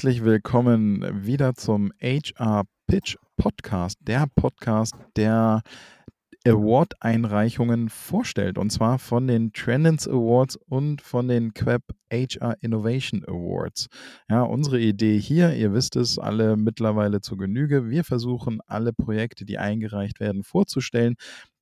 Herzlich willkommen wieder zum HR Pitch Podcast, der Podcast, der Award-Einreichungen vorstellt. Und zwar von den Trendens Awards und von den Queb HR Innovation Awards. Ja, unsere Idee hier, ihr wisst es alle mittlerweile zu Genüge. Wir versuchen alle Projekte, die eingereicht werden, vorzustellen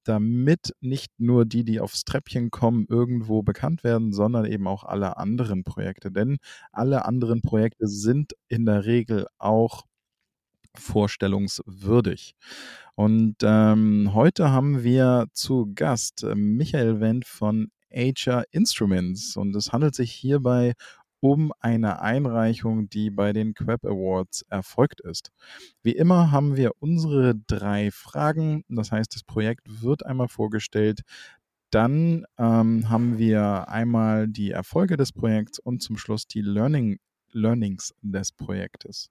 damit nicht nur die, die aufs Treppchen kommen, irgendwo bekannt werden, sondern eben auch alle anderen Projekte. Denn alle anderen Projekte sind in der Regel auch vorstellungswürdig. Und ähm, heute haben wir zu Gast äh, Michael Wendt von HR Instruments und es handelt sich hierbei um eine Einreichung, die bei den Crab Awards erfolgt ist. Wie immer haben wir unsere drei Fragen. Das heißt, das Projekt wird einmal vorgestellt. Dann ähm, haben wir einmal die Erfolge des Projekts und zum Schluss die Learning, Learnings des Projektes.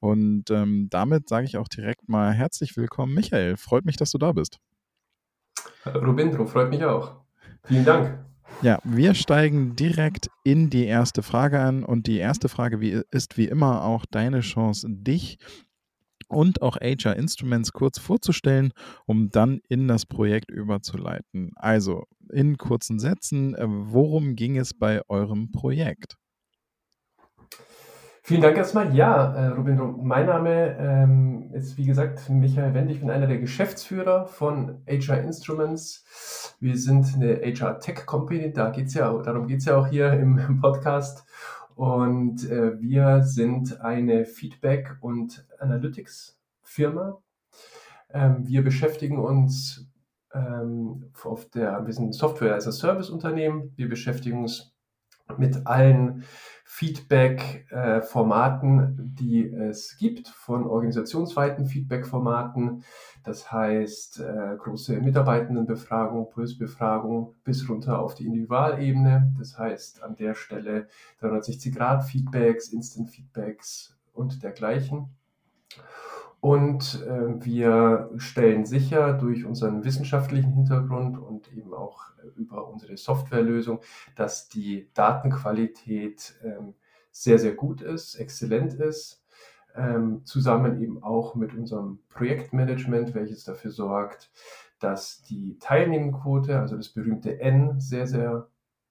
Und ähm, damit sage ich auch direkt mal herzlich willkommen, Michael. Freut mich, dass du da bist. Rubindro, freut mich auch. Vielen Dank. Ja, wir steigen direkt in die erste Frage an und die erste Frage wie, ist wie immer auch deine Chance, dich und auch HR Instruments kurz vorzustellen, um dann in das Projekt überzuleiten. Also in kurzen Sätzen, äh, worum ging es bei eurem Projekt? Vielen Dank erstmal. Ja, äh, Robin, mein Name ähm, ist wie gesagt Michael Wendt. Ich bin einer der Geschäftsführer von HR Instruments. Wir sind eine HR Tech Company. Da geht's ja, darum geht es ja auch hier im, im Podcast. Und äh, wir sind eine Feedback- und Analytics-Firma. Ähm, wir beschäftigen uns ähm, auf der, wir sind Software as a Service Unternehmen. Wir beschäftigen uns mit allen Feedback-Formaten, die es gibt, von organisationsweiten Feedback-Formaten. Das heißt, äh, große Mitarbeitendenbefragung, Pulsbefragung bis runter auf die Individualebene. Das heißt, an der Stelle 360-Grad-Feedbacks, Instant-Feedbacks und dergleichen. Und äh, wir stellen sicher durch unseren wissenschaftlichen Hintergrund und eben auch äh, über unsere Softwarelösung, dass die Datenqualität ähm, sehr, sehr gut ist, exzellent ist, ähm, zusammen eben auch mit unserem Projektmanagement, welches dafür sorgt, dass die Teilnehmendenquote, also das berühmte N, sehr, sehr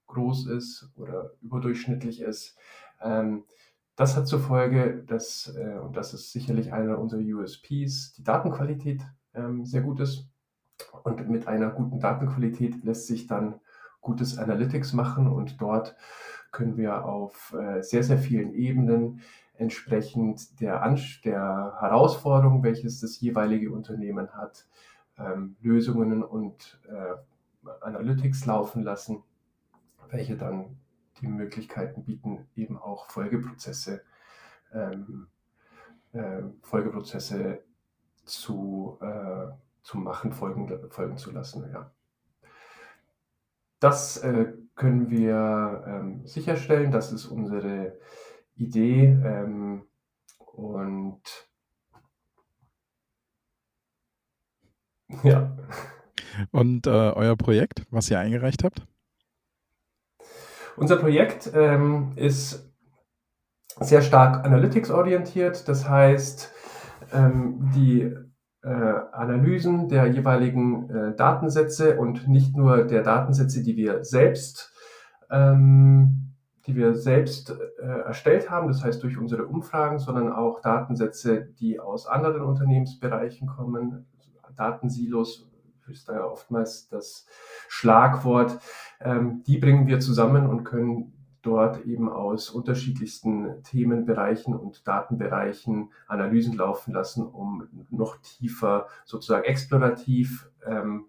groß ist oder überdurchschnittlich ist. Ähm, das hat zur Folge, dass, äh, und das ist sicherlich einer unserer USPs, die Datenqualität ähm, sehr gut ist. Und mit einer guten Datenqualität lässt sich dann gutes Analytics machen und dort können wir auf äh, sehr, sehr vielen Ebenen entsprechend der, der Herausforderung, welches das jeweilige Unternehmen hat, ähm, Lösungen und äh, Analytics laufen lassen, welche dann die Möglichkeiten bieten, eben auch Folgeprozesse, ähm, äh, Folgeprozesse zu, äh, zu machen, folgen, folgen zu lassen. Ja. Das äh, können wir ähm, sicherstellen, das ist unsere Idee ähm, und ja. Und äh, euer Projekt, was ihr eingereicht habt? Unser Projekt ähm, ist sehr stark analytics-orientiert. Das heißt, ähm, die äh, Analysen der jeweiligen äh, Datensätze und nicht nur der Datensätze, die wir selbst, ähm, die wir selbst äh, erstellt haben, das heißt durch unsere Umfragen, sondern auch Datensätze, die aus anderen Unternehmensbereichen kommen, Datensilos ist da ja oftmals das Schlagwort, ähm, die bringen wir zusammen und können dort eben aus unterschiedlichsten Themenbereichen und Datenbereichen Analysen laufen lassen, um noch tiefer sozusagen explorativ ähm,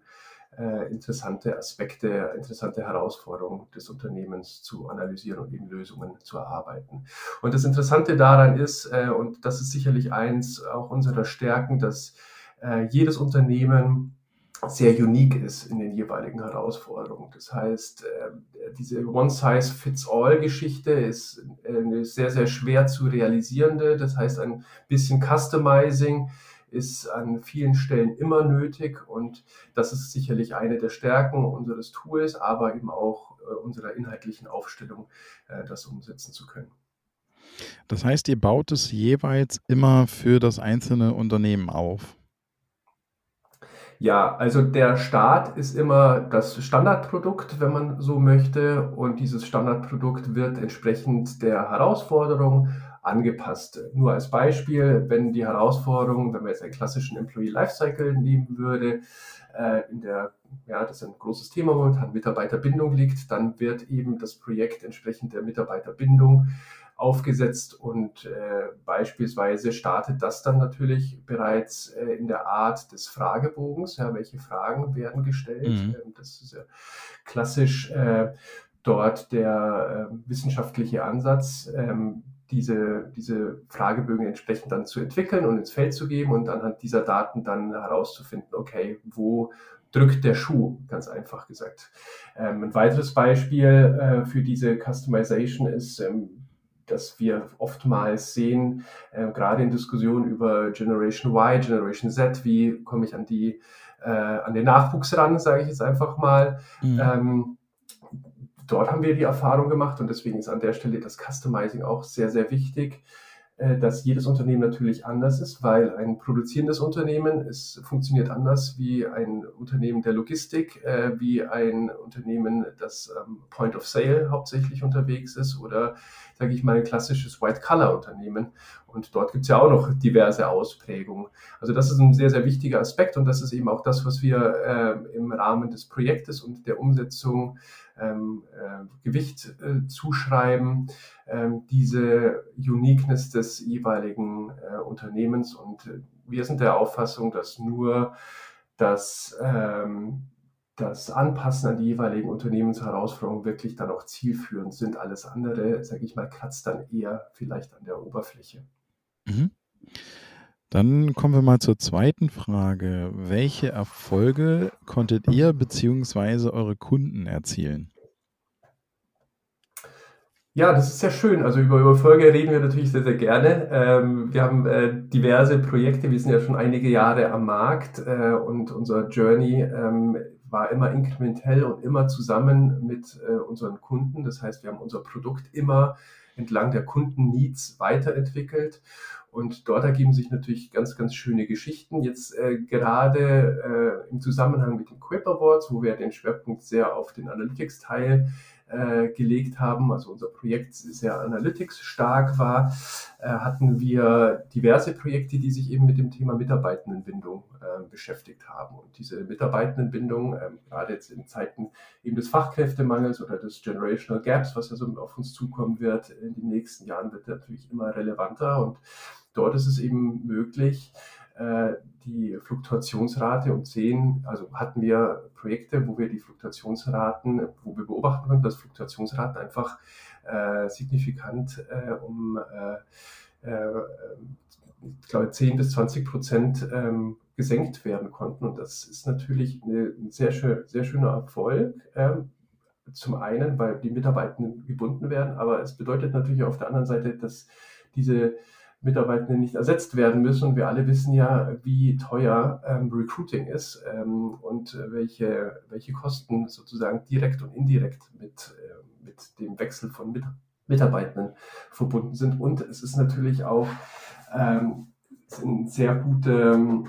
äh, interessante Aspekte, interessante Herausforderungen des Unternehmens zu analysieren und eben Lösungen zu erarbeiten. Und das Interessante daran ist, äh, und das ist sicherlich eins auch unserer Stärken, dass äh, jedes Unternehmen sehr unique ist in den jeweiligen Herausforderungen. Das heißt, äh, diese One-Size-Fits-All-Geschichte ist eine sehr, sehr schwer zu realisierende. Das heißt, ein bisschen Customizing ist an vielen Stellen immer nötig und das ist sicherlich eine der Stärken unseres Tools, aber eben auch äh, unserer inhaltlichen Aufstellung, äh, das umsetzen zu können. Das heißt, ihr baut es jeweils immer für das einzelne Unternehmen auf? Ja, also der Start ist immer das Standardprodukt, wenn man so möchte. Und dieses Standardprodukt wird entsprechend der Herausforderung angepasst. Nur als Beispiel, wenn die Herausforderung, wenn man jetzt einen klassischen Employee Lifecycle nehmen würde, äh, in der, ja, das ein großes Thema momentan, Mitarbeiterbindung liegt, dann wird eben das Projekt entsprechend der Mitarbeiterbindung aufgesetzt und äh, beispielsweise startet das dann natürlich bereits äh, in der Art des Fragebogens. Ja, welche Fragen werden gestellt? Mhm. Ähm, das ist ja klassisch äh, dort der äh, wissenschaftliche Ansatz. Ähm, diese, diese Fragebögen entsprechend dann zu entwickeln und ins Feld zu geben und anhand dieser Daten dann herauszufinden, okay, wo drückt der Schuh, ganz einfach gesagt. Ähm, ein weiteres Beispiel äh, für diese Customization ist, ähm, dass wir oftmals sehen, äh, gerade in Diskussionen über Generation Y, Generation Z, wie komme ich an die äh, an den Nachwuchs ran, sage ich jetzt einfach mal. Mhm. Ähm, dort haben wir die Erfahrung gemacht und deswegen ist an der Stelle das Customizing auch sehr, sehr wichtig. Äh, dass jedes Unternehmen natürlich anders ist, weil ein produzierendes Unternehmen es funktioniert anders wie ein Unternehmen der Logistik, äh, wie ein Unternehmen, das Point of Sale hauptsächlich unterwegs ist oder, sage ich mal, ein klassisches White-Color-Unternehmen. Und dort gibt es ja auch noch diverse Ausprägungen. Also das ist ein sehr, sehr wichtiger Aspekt und das ist eben auch das, was wir äh, im Rahmen des Projektes und der Umsetzung ähm, äh, Gewicht äh, zuschreiben, ähm, diese Uniqueness des jeweiligen äh, Unternehmens. Und äh, wir sind der Auffassung, dass nur das, ähm, das Anpassen an die jeweiligen Unternehmensherausforderungen wirklich dann auch zielführend sind. Alles andere, sage ich mal, kratzt dann eher vielleicht an der Oberfläche. Dann kommen wir mal zur zweiten Frage. Welche Erfolge konntet ihr bzw. eure Kunden erzielen? Ja, das ist sehr schön. Also über Erfolge reden wir natürlich sehr, sehr gerne. Ähm, wir haben äh, diverse Projekte, wir sind ja schon einige Jahre am Markt äh, und unser Journey ähm, war immer inkrementell und immer zusammen mit äh, unseren Kunden. Das heißt, wir haben unser Produkt immer entlang der Kundenneeds weiterentwickelt und dort ergeben sich natürlich ganz, ganz schöne Geschichten. Jetzt äh, gerade äh, im Zusammenhang mit den Quip Awards, wo wir den Schwerpunkt sehr auf den Analytics-Teil äh, gelegt haben, also unser Projekt sehr Analytics stark war, äh, hatten wir diverse Projekte, die sich eben mit dem Thema Mitarbeitendenbindung äh, beschäftigt haben. Und diese Mitarbeitendenbindung, ähm, gerade jetzt in Zeiten eben des Fachkräftemangels oder des Generational Gaps, was ja so auf uns zukommen wird in den nächsten Jahren, wird natürlich immer relevanter und dort ist es eben möglich, die Fluktuationsrate um 10, also hatten wir Projekte, wo wir die Fluktuationsraten, wo wir beobachten konnten, dass Fluktuationsraten einfach äh, signifikant äh, um, äh, äh ich glaube, 10 bis 20 Prozent ähm, gesenkt werden konnten. Und das ist natürlich eine, ein sehr, schön, sehr schöner Erfolg. Ähm, zum einen, weil die Mitarbeitenden gebunden werden, aber es bedeutet natürlich auf der anderen Seite, dass diese Mitarbeitenden nicht ersetzt werden müssen. Und wir alle wissen ja, wie teuer ähm, Recruiting ist ähm, und äh, welche, welche Kosten sozusagen direkt und indirekt mit, äh, mit dem Wechsel von Mit Mitarbeitenden verbunden sind. Und es ist natürlich auch ähm, ein sehr gute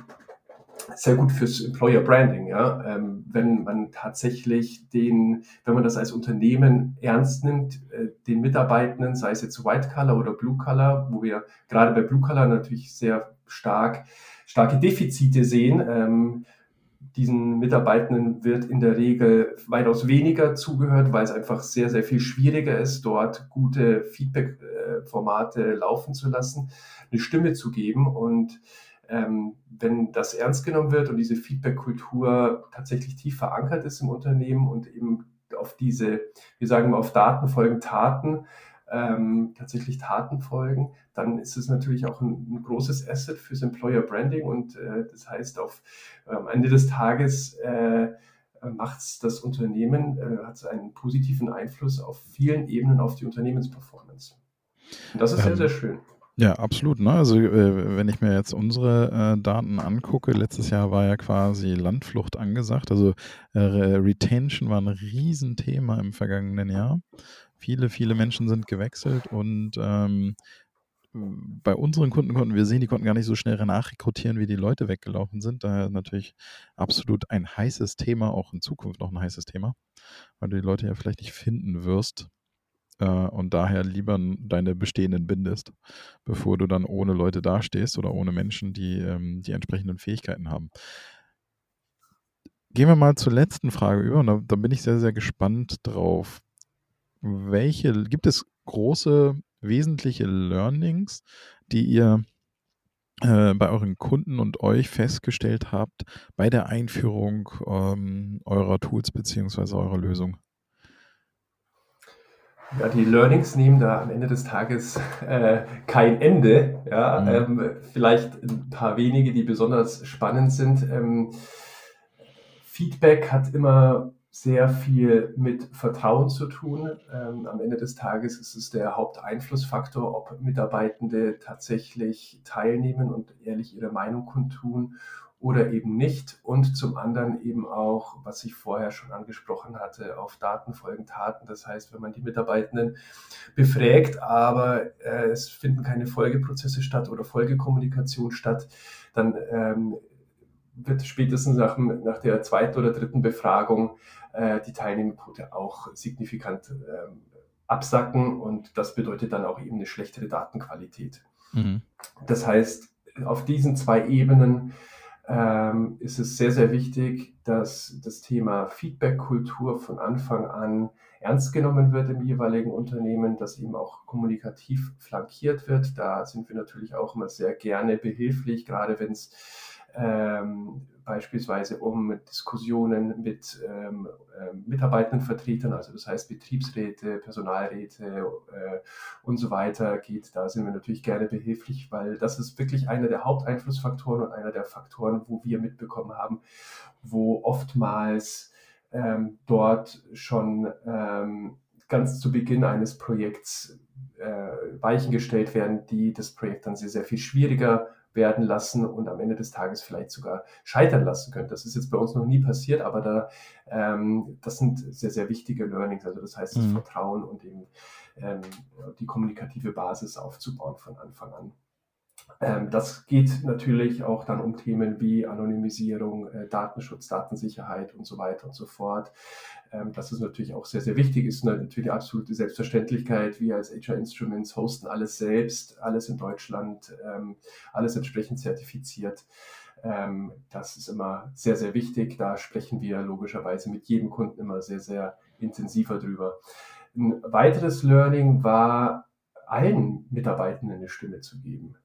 sehr gut fürs Employer Branding, ja. Ähm, wenn man tatsächlich den, wenn man das als Unternehmen ernst nimmt, äh, den Mitarbeitenden, sei es jetzt White Color oder Blue Color, wo wir gerade bei Blue Color natürlich sehr stark, starke Defizite sehen, ähm, diesen Mitarbeitenden wird in der Regel weitaus weniger zugehört, weil es einfach sehr, sehr viel schwieriger ist, dort gute Feedback-Formate laufen zu lassen, eine Stimme zu geben und ähm, wenn das ernst genommen wird und diese Feedback-Kultur tatsächlich tief verankert ist im Unternehmen und eben auf diese, wir sagen mal, auf Daten folgen Taten, ähm, tatsächlich Taten folgen, dann ist es natürlich auch ein, ein großes Asset fürs Employer Branding und äh, das heißt, auf, am Ende des Tages äh, macht das Unternehmen, äh, hat einen positiven Einfluss auf vielen Ebenen auf die Unternehmensperformance. Und das ist ähm, sehr, sehr schön. Ja, absolut. Ne? Also äh, wenn ich mir jetzt unsere äh, Daten angucke, letztes Jahr war ja quasi Landflucht angesagt. Also äh, Retention war ein Riesenthema im vergangenen Jahr. Viele, viele Menschen sind gewechselt und ähm, bei unseren Kunden konnten wir sehen, die konnten gar nicht so schnell nachrekrutieren, wie die Leute weggelaufen sind. Daher natürlich absolut ein heißes Thema, auch in Zukunft noch ein heißes Thema, weil du die Leute ja vielleicht nicht finden wirst äh, und daher lieber deine bestehenden bindest, bevor du dann ohne Leute dastehst oder ohne Menschen, die ähm, die entsprechenden Fähigkeiten haben. Gehen wir mal zur letzten Frage über und da, da bin ich sehr, sehr gespannt drauf. Welche, gibt es große wesentliche Learnings, die ihr äh, bei euren Kunden und euch festgestellt habt bei der Einführung ähm, eurer Tools bzw. eurer Lösung? Ja, die Learnings nehmen da am Ende des Tages äh, kein Ende. Ja, mhm. ähm, vielleicht ein paar wenige, die besonders spannend sind. Ähm, Feedback hat immer sehr viel mit Vertrauen zu tun. Ähm, am Ende des Tages ist es der Haupteinflussfaktor, ob Mitarbeitende tatsächlich teilnehmen und ehrlich ihre Meinung kundtun oder eben nicht. Und zum anderen eben auch, was ich vorher schon angesprochen hatte, auf Daten folgen Taten. Das heißt, wenn man die Mitarbeitenden befragt, aber äh, es finden keine Folgeprozesse statt oder Folgekommunikation statt, dann ähm, wird spätestens nach, nach der zweiten oder dritten Befragung äh, die Teilnehmerquote auch signifikant äh, absacken und das bedeutet dann auch eben eine schlechtere Datenqualität. Mhm. Das heißt, auf diesen zwei Ebenen ähm, ist es sehr, sehr wichtig, dass das Thema Feedback-Kultur von Anfang an ernst genommen wird im jeweiligen Unternehmen, dass eben auch kommunikativ flankiert wird. Da sind wir natürlich auch immer sehr gerne behilflich, gerade wenn es ähm, beispielsweise um Diskussionen mit ähm, äh, Mitarbeitendenvertretern, also das heißt Betriebsräte, Personalräte äh, und so weiter geht. Da sind wir natürlich gerne behilflich, weil das ist wirklich einer der Haupteinflussfaktoren und einer der Faktoren, wo wir mitbekommen haben, wo oftmals ähm, dort schon ähm, ganz zu Beginn eines Projekts äh, Weichen gestellt werden, die das Projekt dann sehr, sehr viel schwieriger werden lassen und am Ende des Tages vielleicht sogar scheitern lassen könnte. Das ist jetzt bei uns noch nie passiert, aber da, ähm, das sind sehr, sehr wichtige Learnings. Also das heißt, das mhm. Vertrauen und eben ähm, die kommunikative Basis aufzubauen von Anfang an. Ähm, das geht natürlich auch dann um Themen wie Anonymisierung, äh, Datenschutz, Datensicherheit und so weiter und so fort. Ähm, das ist natürlich auch sehr, sehr wichtig, ist natürlich die absolute Selbstverständlichkeit. Wir als HR Instruments hosten alles selbst, alles in Deutschland, ähm, alles entsprechend zertifiziert. das ist immer sehr, sehr wichtig. Da sprechen wir logischerweise mit jedem Kunden immer sehr, sehr intensiver drüber. Ein weiteres Learning war, allen Mitarbeitenden eine Stimme zu geben.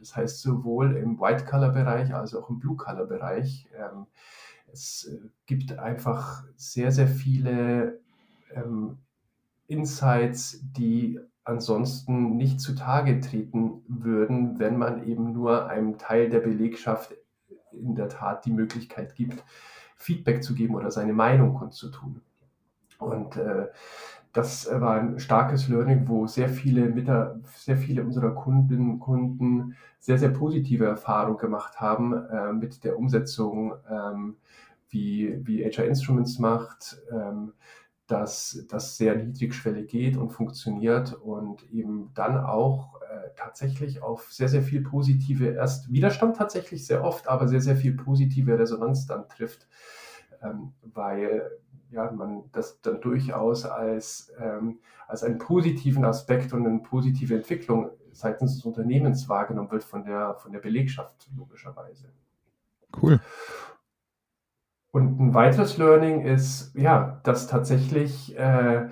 Das heißt, sowohl im White-Color-Bereich als auch im Blue-Color-Bereich. Ähm, es äh, gibt einfach sehr, sehr viele ähm, Insights, die ansonsten nicht zutage treten würden, wenn man eben nur einem Teil der Belegschaft in der Tat die Möglichkeit gibt, Feedback zu geben oder seine Meinung kundzutun. Und äh, das war ein starkes Learning, wo sehr viele, sehr viele unserer Kunden, Kunden sehr, sehr positive Erfahrungen gemacht haben äh, mit der Umsetzung, ähm, wie, wie HR Instruments macht, ähm, dass das sehr niedrigschwellig geht und funktioniert und eben dann auch äh, tatsächlich auf sehr, sehr viel positive, erst Widerstand tatsächlich sehr oft, aber sehr, sehr viel positive Resonanz dann trifft, weil ja, man das dann durchaus als, ähm, als einen positiven Aspekt und eine positive Entwicklung seitens des Unternehmens wahrgenommen wird von der, von der Belegschaft, logischerweise. Cool. Und ein weiteres Learning ist, ja, dass tatsächlich, äh,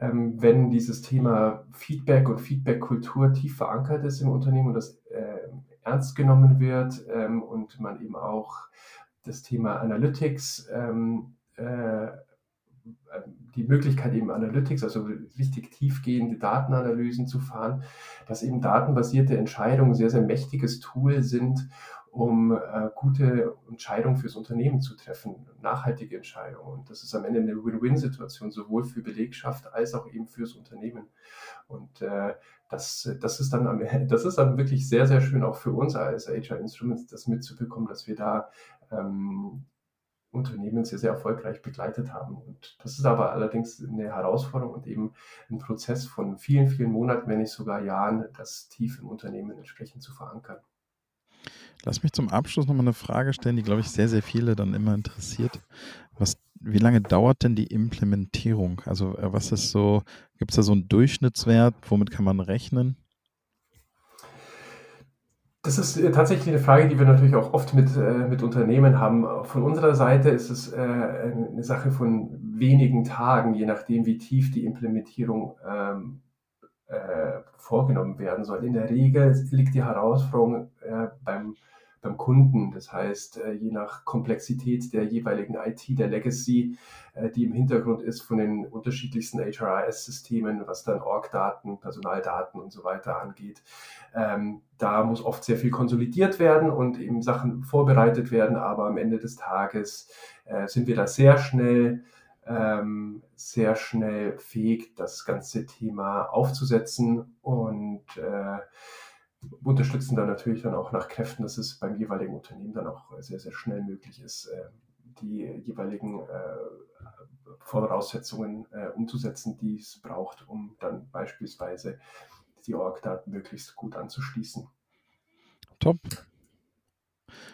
ähm, wenn dieses Thema Feedback und Feedback-Kultur tief verankert ist im Unternehmen und das äh, ernst genommen wird ähm, und man eben auch das Thema Analytics ähm, äh, die Möglichkeit, eben Analytics, also richtig tiefgehende Datenanalysen zu fahren, dass eben datenbasierte Entscheidungen sehr, sehr mächtiges Tool sind, um äh, gute Entscheidungen fürs Unternehmen zu treffen, nachhaltige Entscheidungen. Und das ist am Ende eine Win-Win-Situation, sowohl für Belegschaft als auch eben fürs Unternehmen. Und äh, das, das, ist dann am, das ist dann wirklich sehr, sehr schön auch für uns als HR Instruments, das mitzubekommen, dass wir da ähm, Unternehmen sehr, sehr erfolgreich begleitet haben. Und das ist aber allerdings eine Herausforderung und eben ein Prozess von vielen, vielen Monaten, wenn nicht sogar Jahren, das tief im Unternehmen entsprechend zu verankern. Lass mich zum Abschluss nochmal eine Frage stellen, die, glaube ich, sehr, sehr viele dann immer interessiert. Was, wie lange dauert denn die Implementierung? Also äh, was ist so, gibt es da so einen Durchschnittswert, womit kann man rechnen? Das ist äh, tatsächlich eine Frage, die wir natürlich auch oft mit, äh, mit Unternehmen haben. Von unserer Seite ist es äh, eine Sache von wenigen Tagen, je nachdem, wie tief die Implementierung ähm, äh, vorgenommen werden soll. In der Regel liegt die Herausforderung äh, beim beim Kunden. Das heißt, äh, je nach Komplexität der jeweiligen IT, der Legacy, äh, die im Hintergrund ist von den unterschiedlichsten HRIS-Systemen, was dann Org-Daten, Personaldaten und so weiter angeht. Ähm, da muss oft sehr viel konsolidiert werden und eben Sachen vorbereitet werden, aber am Ende des Tages äh, sind wir da sehr schnell ähm, sehr schnell fähig, das ganze Thema aufzusetzen und äh, unterstützen dann natürlich dann auch nach Kräften, dass es beim jeweiligen Unternehmen dann auch sehr, sehr schnell möglich ist, äh, die jeweiligen äh, Voraussetzungen äh, umzusetzen, die es braucht, um dann beispielsweise die Org-Daten möglichst gut anzuschließen. Top.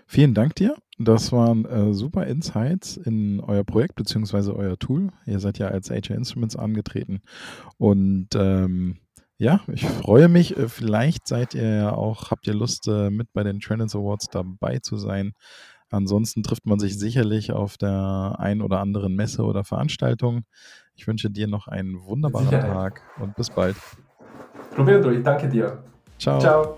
Vielen Dank dir. Das waren äh, super Insights in euer Projekt bzw. euer Tool. Ihr seid ja als HR Instruments angetreten und ähm, ja, ich freue mich. Äh, vielleicht seid ihr ja auch, habt ihr Lust, äh, mit bei den Trends Awards dabei zu sein. Ansonsten trifft man sich sicherlich auf der ein oder anderen Messe oder Veranstaltung. Ich wünsche dir noch einen wunderbaren Tag und bis bald. Probieren durch. Danke dir. Ciao. Ciao.